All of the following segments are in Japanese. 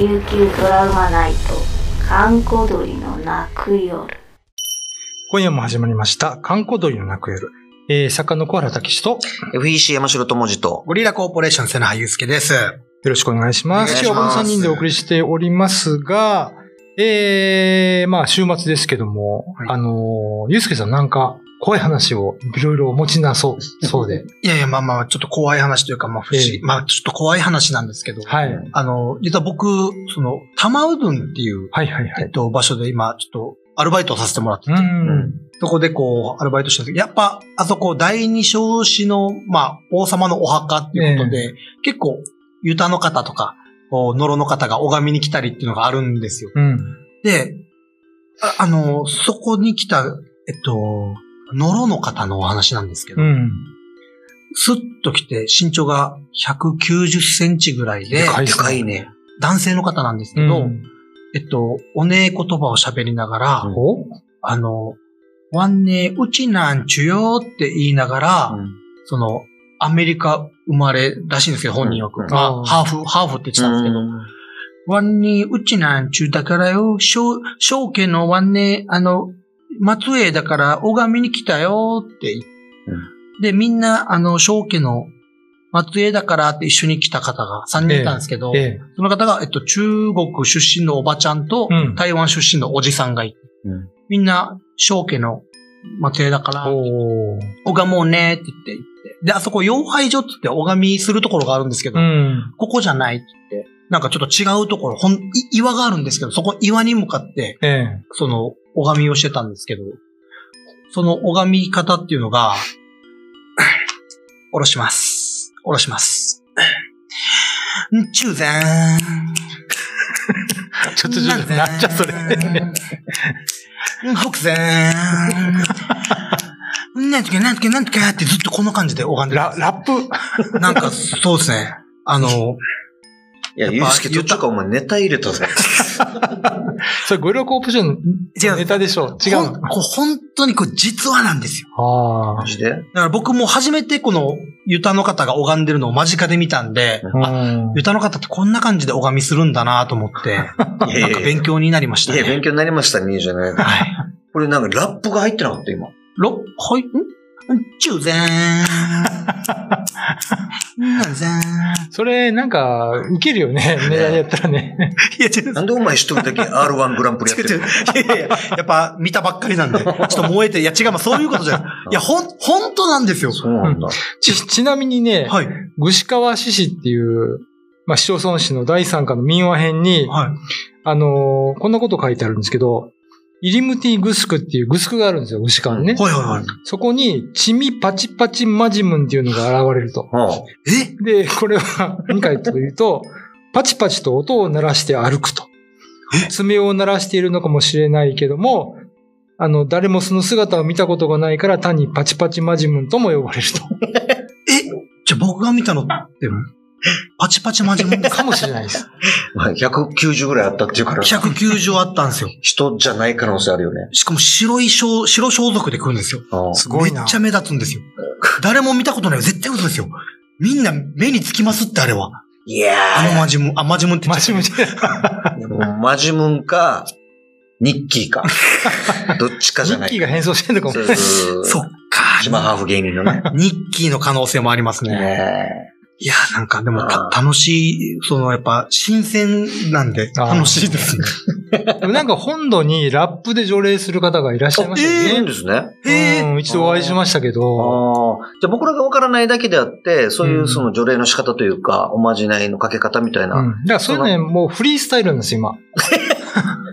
琉球ドラマナイト閑古鳥の泣く夜今夜も始まりました、観光鳥の泣く夜。えー、作家の小原武史と、よ FEC 山城智次と、ゴリラコーポレーション瀬名祐介です。ろしくお願いします。今日はこの3人でお送りしておりますが、えー、まあ、週末ですけども、はいあのー、ゆうすけさんなんか、怖い話をいろいろお持ちなそう、そうで。いやいや、まあまあ、ちょっと怖い話というか、まあ不思議、ええまあちょっと怖い話なんですけど、はい。あの、実は僕、その、玉うどんっていう、はいはいはい。えっと、場所で今、ちょっと、アルバイトをさせてもらってて、うん。そこでこう、アルバイトしてるんですけど、やっぱ、あそこ、第二少子の、まあ、王様のお墓っていうことで、結構、ユタの方とか、こう、ノロの方が拝みに来たりっていうのがあるんですよ。うん。で、ああの、そこに来た、えっと、ノロの方のお話なんですけど、うん。スッと来て身長が190センチぐらいで、ででかいね。男性の方なんですけど、うん。えっと、おねえ言葉を喋りながら、うんおあの、わんねうちなんちゅよって言いながら、その、アメリカ生まれらしいんですけど、本人よく。うんまあハーフ、ハーフって言ってたんですけど、ワンにうちなんちゅうだからよ、小、小家のワンね、あの、松江だから拝みに来たよって言って、で、みんな、あの、小家の松江だからって一緒に来た方が3人いたんですけど、ええ。その方が、えっと、中国出身のおばちゃんと、うん台湾出身のおじさんがいて、うんみんな、小家の松江だから。拝もうねって言って言って、で、あそこ、妖拝所って言って拝みするところがあるんですけど、うん。ここじゃないって言って、なんかちょっと違うところ、ほん、い岩があるんですけど、そこ岩に向かって、ええ。その、拝みをしてたんですけど、その拝み方っていうのが、おろします。おろします。ん中禅。ちょっとちょっと、なんじゃそれ。ん北禅。なんとかなんとかなんとかってずっとこの感じで拝んでる。ラ、ラップ？なんか、そうですね。あの、いや、やゆうすけ途中からお前ネタ入れたぜ。それ、ゴリラコープションのネタでしょ？違うの？ほんこう本当にこれ実話なんですよ。あマジで？だから僕も初めてこのユタの方が拝んでるのを間近で見たんで、あ。うんユタの方ってこんな感じで拝みするんだなと思って、なんか勉強になりましたや、勉ね。強になりましたね、じゃない。はい。これなんかラップが入ってなかった、今。ろ、はい、ん？中禅。なんぜん。それ、なんか、ウケるよね。ネタでやったらね。いや、違う。なんでお前一人だけ R1 グランプリやってるう。いやいやいや、やっぱ見たばっかりなんで、ちょっと燃えて、いや違う、まあそういうことじゃない。いや、ほん、本当なんですよ。そうなんだ。ち、ちなみにね、はい。串川市市っていう、まあ、市町村市の第三課の民話編に、はい。あのーこんなこと書いてあるんですけど、イリムティグスクっていうグスクがあるんですよ、牛川にね。はいはいはい。そこに、チミパチパチマジムンっていうのが現れると。はえ？で、これは何かというと、パチパチと音を鳴らして歩くと。爪を鳴らしているのかもしれないけども、あの、誰もその姿を見たことがないから単にパチパチマジムンとも呼ばれると。え？じゃあ僕が見たのって、パチパチマジモンかもしれないです。まあ190ぐらいあったっていうから、190あったんですよ。人じゃない可能性あるよね。しかも白い装、白装束で来るんですよ。すごいなめっちゃ目立つんですよ。誰も見たことないよ。絶対嘘ですよ。みんな目につきますって、あれは。いやあのマジムン、あ、マジムンって言っちゃマジムンマジムンか、ニッキーか。どっちかじゃない。ミッキーが変装してるのかも。そうそうそっか。島ハーフ芸人のね。ニッキーの可能性もありますね。ねいや、なんかでも楽しい、そのやっぱ新鮮なんで楽しいですね。でもなんか本土にラップで除霊する方がいらっしゃいましたえ。いいよね。んですね。えうん、一度お会いしましたけあど、あ。じゃあ僕らがわからないだけであって、そういううんその除霊の仕方というか、おまじないのかけ方みたいな。うん。だからそういうのね、もうフリースタイルなんですよ、今。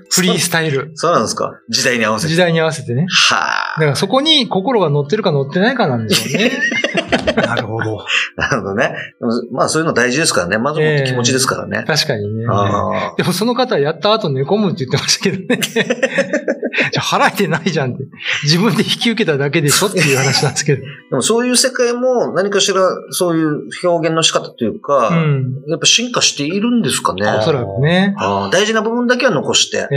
フリースタイル。そうなんですか？時代に合わせて。時代に合わせてね。はだからそこに心が乗ってるか乗ってないかなんでしょうね。なるほど。あ。なるほどね。まあそういうの大事ですからね。まずもって気持ちですからね。確かにね。ああ。でもその方やった後寝込むって言ってましたけどね。じゃあ払えてないじゃんって。自分で引き受けただけでしょっていう話なんですけど。でもそういう世界も何かしらそういう表現の仕方というか、うん。やっぱ進化しているんですかね。おそらくね。ああ大事な部分だけは残して、え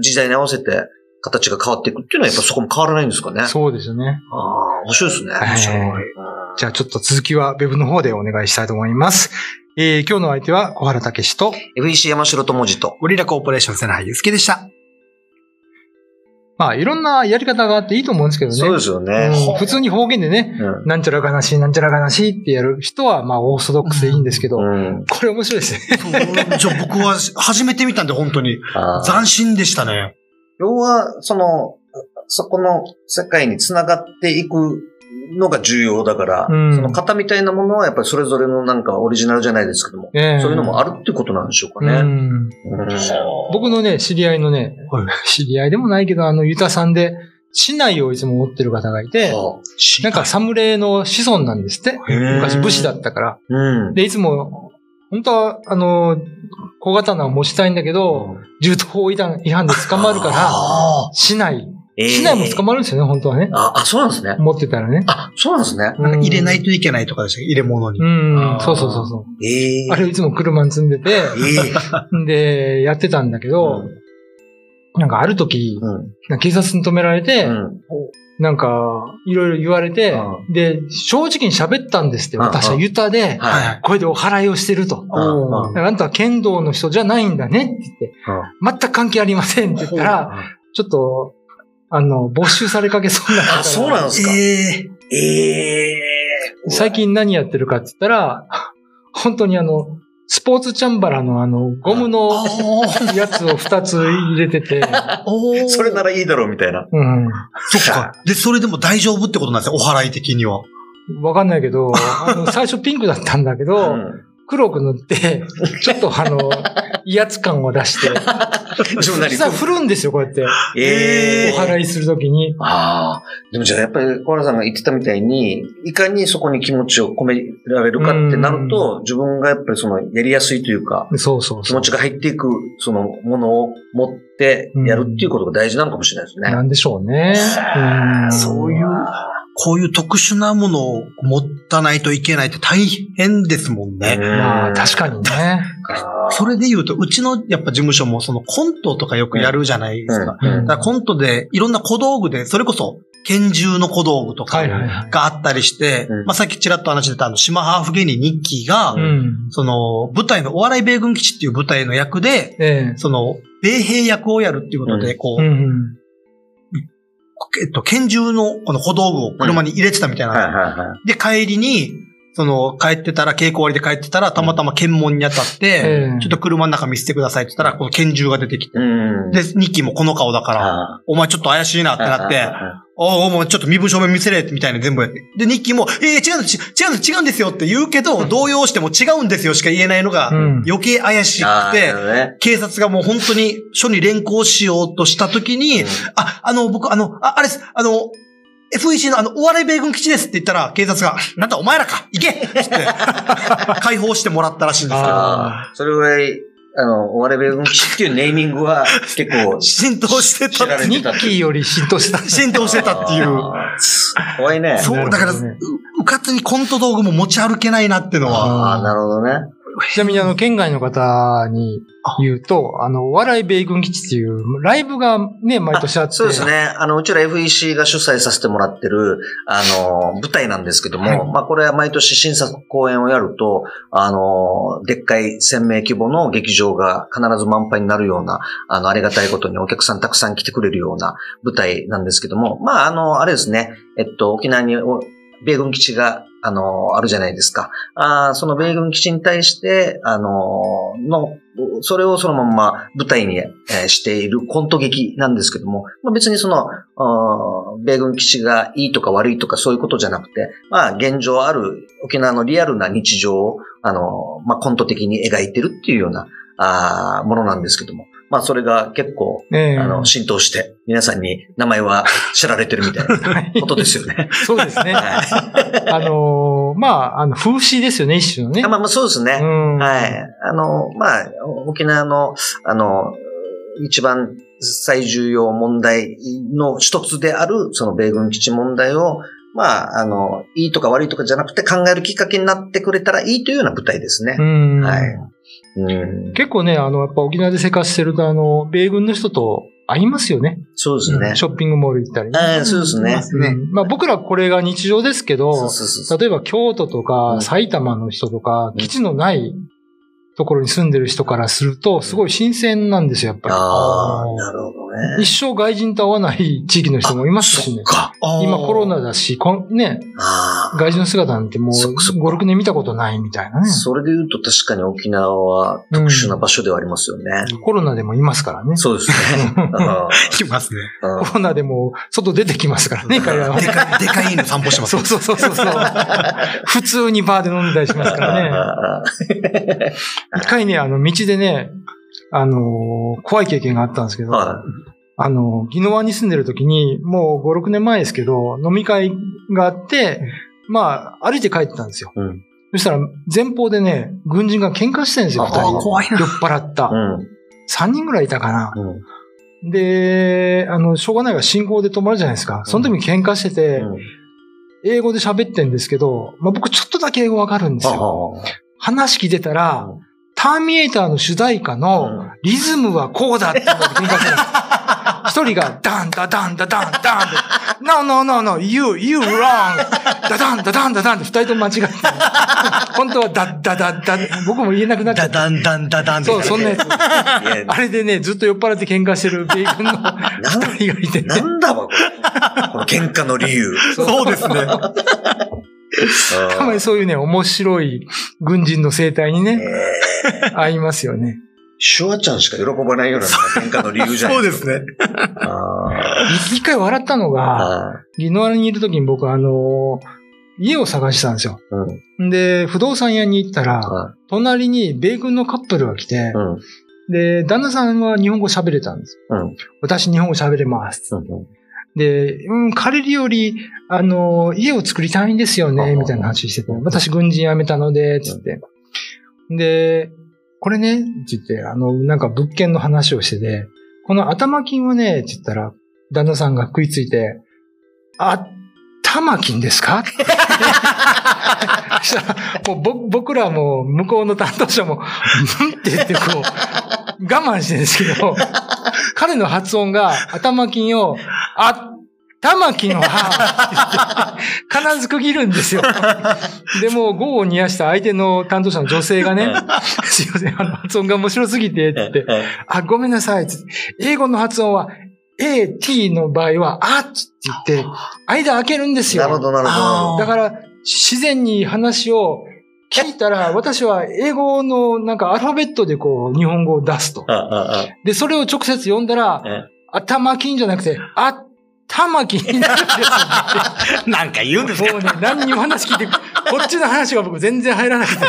時代に合わせて形が変わっていくっていうのはやっぱそこも変わらないんですかね。えそうですよね。ああ、面白いですね。はい面白い。じゃあちょっと続きは Web の方でお願いしたいと思います。えー今日の相手は小原武史と、FEC 山城智次と。ゴリラコーポレーション瀬名祐介でした。まあいろんなやり方があっていいと思うんですけどね。そうですよね。うん普通に方言でね、うんなんちゃらがなし、なんちゃらがなしってやる人は、まあオーソドックスでいいんですけど、うん。これ面白いですね。そうじゃあ僕は初めて見たんで本当に斬新でしたね。要は、その、そこの世界につながっていくのが重要だから、うん。その型みたいなものはやっぱりそれぞれのなんかオリジナルじゃないですけども、ええ。そういうのもあるってことなんでしょうかね。うん。うん。僕のね、知り合いのね、知り合いでもないけど、あの、ユタさんで、市内をいつも持ってる方がいて、なんか侍の子孫なんですって。昔武士だったから。うん。で、いつも、本当は、あの、小刀を持ちたいんだけど、銃刀法違反で捕まるから、あ。市内、えー市内も捕まるんですよね、本当はね。あ、あ、そうなんですね。持ってたらね。あ、そうなんですね。あ。なんか入れないと。といけないとかでしたっけ？入れ物に。うんそうそうそうそええう。あれをいつも車に積んでて、えで、やってたんだけえど、なんかある時、うん。なんか警察に止められて、うん。なんか、いろいろ言われてう、で、正直に喋ったんですって、うん私はユタで、はい。これでお払いをしてると。うんうんあんたは剣道の人じゃないんだねって言って、全く関係ありませんって言ったら、ちょっと、あの、没収されかけそうになあ、そうなんですか？ええええ最近何やってるかって言ったら、本当にあの、スポーツチャンバラのあの、ゴムのやつを2つ入れてて、それならいいだろうみたいな。うん。そっか。で、それでも大丈夫ってことなんですよ、お払い的には。わかんないけど、あの、最初ピンクだったんだけど、うん黒く塗って、ちょっとあの、威圧感を出して、実は振るんですよ、こうやって。ええお払いするときに。ああ。でもじゃあやっぱり小原さんが言ってたみたいに、いかにそこに気持ちを込められるかってなると、自分がやっぱりそのやりやすいというか、そうそうそう。気持ちが入っていくそのものを持ってやるっていうことが大事なのかもしれないですね。なんでしょうね。うんそういう、こういう特殊なものを持たないといけないって大変ですもんね。まあ、確かにね。それで言うと、うちのやっぱ事務所もそのコントとかよくやるじゃないですか。うんだからコントでいろんな小道具で、それこそ拳銃の小道具とか。があったりして、うんまあさっきちらっと話してたあの、島ハーフ芸人ニッキーが、うん。その舞台のお笑い米軍基地っていう舞台の役で、ええ。その、米兵役をやるっていうことで、うんこう、うんうん。えっと、拳銃のこの小道具を車に入れてたみたいな。で、帰りに、その、帰ってたら、稽古終わりで帰ってたら、たまたま検問に当たって、ええちょっと車の中見せてくださいって言ったら、この拳銃が出てきて、うん。で、ニッキーもこの顔だから、あお前ちょっと怪しいなってなって、あおおもうちょっと身分証明見せれみたいな全部やって。で、ニッキーも、えー、違うんです、違うんです、違うんですよって言うけど、動揺しても違うんですよしか言えないのがうん、余計怪しあくて、なるほどね。警察がもう本当に署に連行しようとしたときに、うん。あ、あの、僕、あの、あ、あれです、あの、FEC のあの、お笑い米軍基地ですって言ったら、警察が、なんだお前らか行けって 解放してもらったらしいんですけど。それぐらい、あの、お笑い米軍基地っていうネーミングは結構浸透してた知られニッ。キーより浸透してた。浸透してたっていう。怖いね。そう、だから、うかつにコント道具も持ち歩けないなっていうのは、ああ、なるほどね。ちなみにあの、県外の方に言うと、あの、お笑い米軍基地っていうライブがね、毎年あって。そうですね。あの、うちら FEC が主催させてもらってる、あの、舞台なんですけども、はいまあ、これは毎年新作公演をやると、あの、でっかい1000名規模の劇場が必ず満杯になるような、あの、ありがたいことにお客さんたくさん来てくれるような舞台なんですけども、まあ、あの、あれですね、えっと、沖縄にお米軍基地が、あの、あるじゃないですか。あその米軍基地に対して、あの、の、それをそのまま舞台に、えーしているコント劇なんですけども、まあ、別にその、米軍基地がいいとか悪いとかそういうことじゃなくて、まあ、現状ある沖縄のリアルな日常を、あの、まあ、コント的に描いてるっていうような、あものなんですけども、まあ、それが結構、ええあの、浸透して、皆さんに名前は知られてるみたいな はいことですよね。そうですね。はいあのーまあ、あの、風刺ですよね、一種のね。あまあまあそうですね。うん。はい。あの、まあ、沖縄の、あの、一番最重要問題の一つである、その米軍基地問題を、まあ、あの、いいとか悪いとかじゃなくて考えるきっかけになってくれたらいいというような舞台ですねう。ん。はい。うん。結構ね、あの、やっぱ沖縄で生活してると、あの、米軍の人と会いますよね。そうですね。ショッピングモール行ったりそうですね。ねうんまあ僕らこれが日常ですけど、そうそうそう。例えば京都とうかん埼玉の人とかう、ん基地のないところに住んでる人からすると、すごい新鮮なんですよ、やっぱああ、なるほどね。り。一生外人と会わない地域の人もいますしね。か。今コロナだし、こんね。外人の姿なんてもうそっかそっか5、6年見たことないみたいなね。それで言うと確かに沖縄は特殊な場所ではありますよね。コロナでもいますからね。そうですね。うん いますね。うんコロナでも外出てきますからね、彼らはで。かい、でかい犬散歩してます。そうそうそうそうそう。普通にバーで飲んだりしますからね。あ一回ね、あの、道でね、あのー怖い経験があったんですけど、はあの、宜野湾に住んでる時に、もう5、6年前ですけど、飲み会があって、まあ、歩いて帰ってたんですよ。うんそしたら、前方でね、軍人が喧嘩してるんですよ、あ二人。怖いな酔っ払った。うん。3人ぐらいいたかな。うん。で、あの、しょうがないから信号で止まるじゃないですか。その時に喧嘩してて、うん英語で喋ってんですけど、まあ、僕ちょっとだけ英語わかるんですよ。あ話聞いてたら、うんターミネーターの主題歌のうんリズムはこうだって言って喧嘩してる。一人がダンダダンダダンダンって、No, no, no, no, you, you wrong! ダダンダダンダダンって二人とも間違ってる。本当はダッダダッダ僕も言えなくなっちゃった。ダダンダンダダンそう、そんなやつ。いやあれでね、ずっと酔っ払って喧嘩してる米軍の二人がいてね。なんだわ、これ。この喧嘩の理由。そうですね。たまにそういうね、面白い軍人の生態にね、えー合いますよね。シュワちゃんしか喜ばないような 喧嘩の理由じゃないそうですね。一回笑ったのーが、あリノアルにいる時に僕あの、家を探してたんですよ。ー。うん。で、不動産屋に行ったら、は隣に米軍のカップルが来てい、うん。で、旦那さんは日本語喋れたんです。私日本語喋れます。うん。で、うん、借りるより、あの、家を作りたいんですよね、みたいな話してて、私軍人辞めたので、つって。で、これね、って言って、あの、なんか物件の話をしてて、この頭金はね、って言ったら、旦那さんが食いついて、あ、玉金ですか？もうぼ僕らも向こうの担当者も、うん？って言ってこう、我慢してるんですけど、彼の発音が頭金を、あ、玉金は、必ず区切るんですよ。でも、午を煮やした相手の担当者の女性がね、すいません、あの発音が面白すぎて、ってあ、ごめんなさい、英語の発音は、A, T の場合は、あって言って、間開けるんですよ。なるほど、なるほど。だから、自然に話を聞いたら、私は英語のなんかアルファベットでこう、日本語を出すと。で、それを直接読んだら、え？頭金じゃなくて、あ、玉金になるんですよ。なんか言うんですか？もうね、何にも話聞いて、こっちの話が僕全然入らなくてね、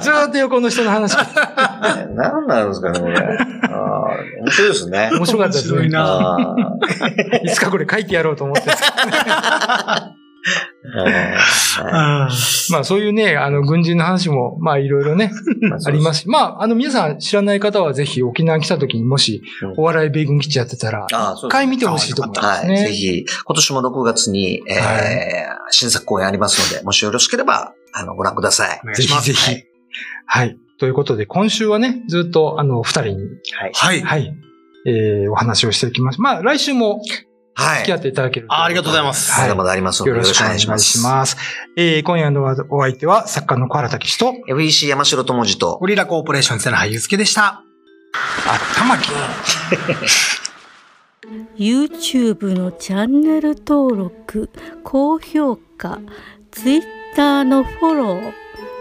ずーっと横の人の話聞いて、あ何なんですかね、これ。ああ面白いですね。面白かったですね。面白い つかこれ書いてやろうと思って。あまあそういうね、あの、軍人の話も、まあいろいろね、ありますすし。まあ、あの、皆さん知らない方はぜひ沖縄来た時にもしうん、お笑い米軍基地やってたら、一回見てほしいと思いますはい。ね。ぜひ、今年も6月に、えーは新作公演ありますので、もしよろしければ、あの、ご覧ください。ぜひぜひ。はい。ということで、今週はね、ずっと、あの、二人に、はい。はい。はい、えー、お話をしていきます。まあ、来週もはい。付き合っていただけると、あありがとうございますはいまだまだありますので、よろしくお願いします。えー、今夜のお相手は、作家の小原武史と、FEC 山城智次と、ゴリラコーポレーション瀬名俳優介でした。あ、玉木。YouTube のチャンネル登録高評価 Twitter のフォロー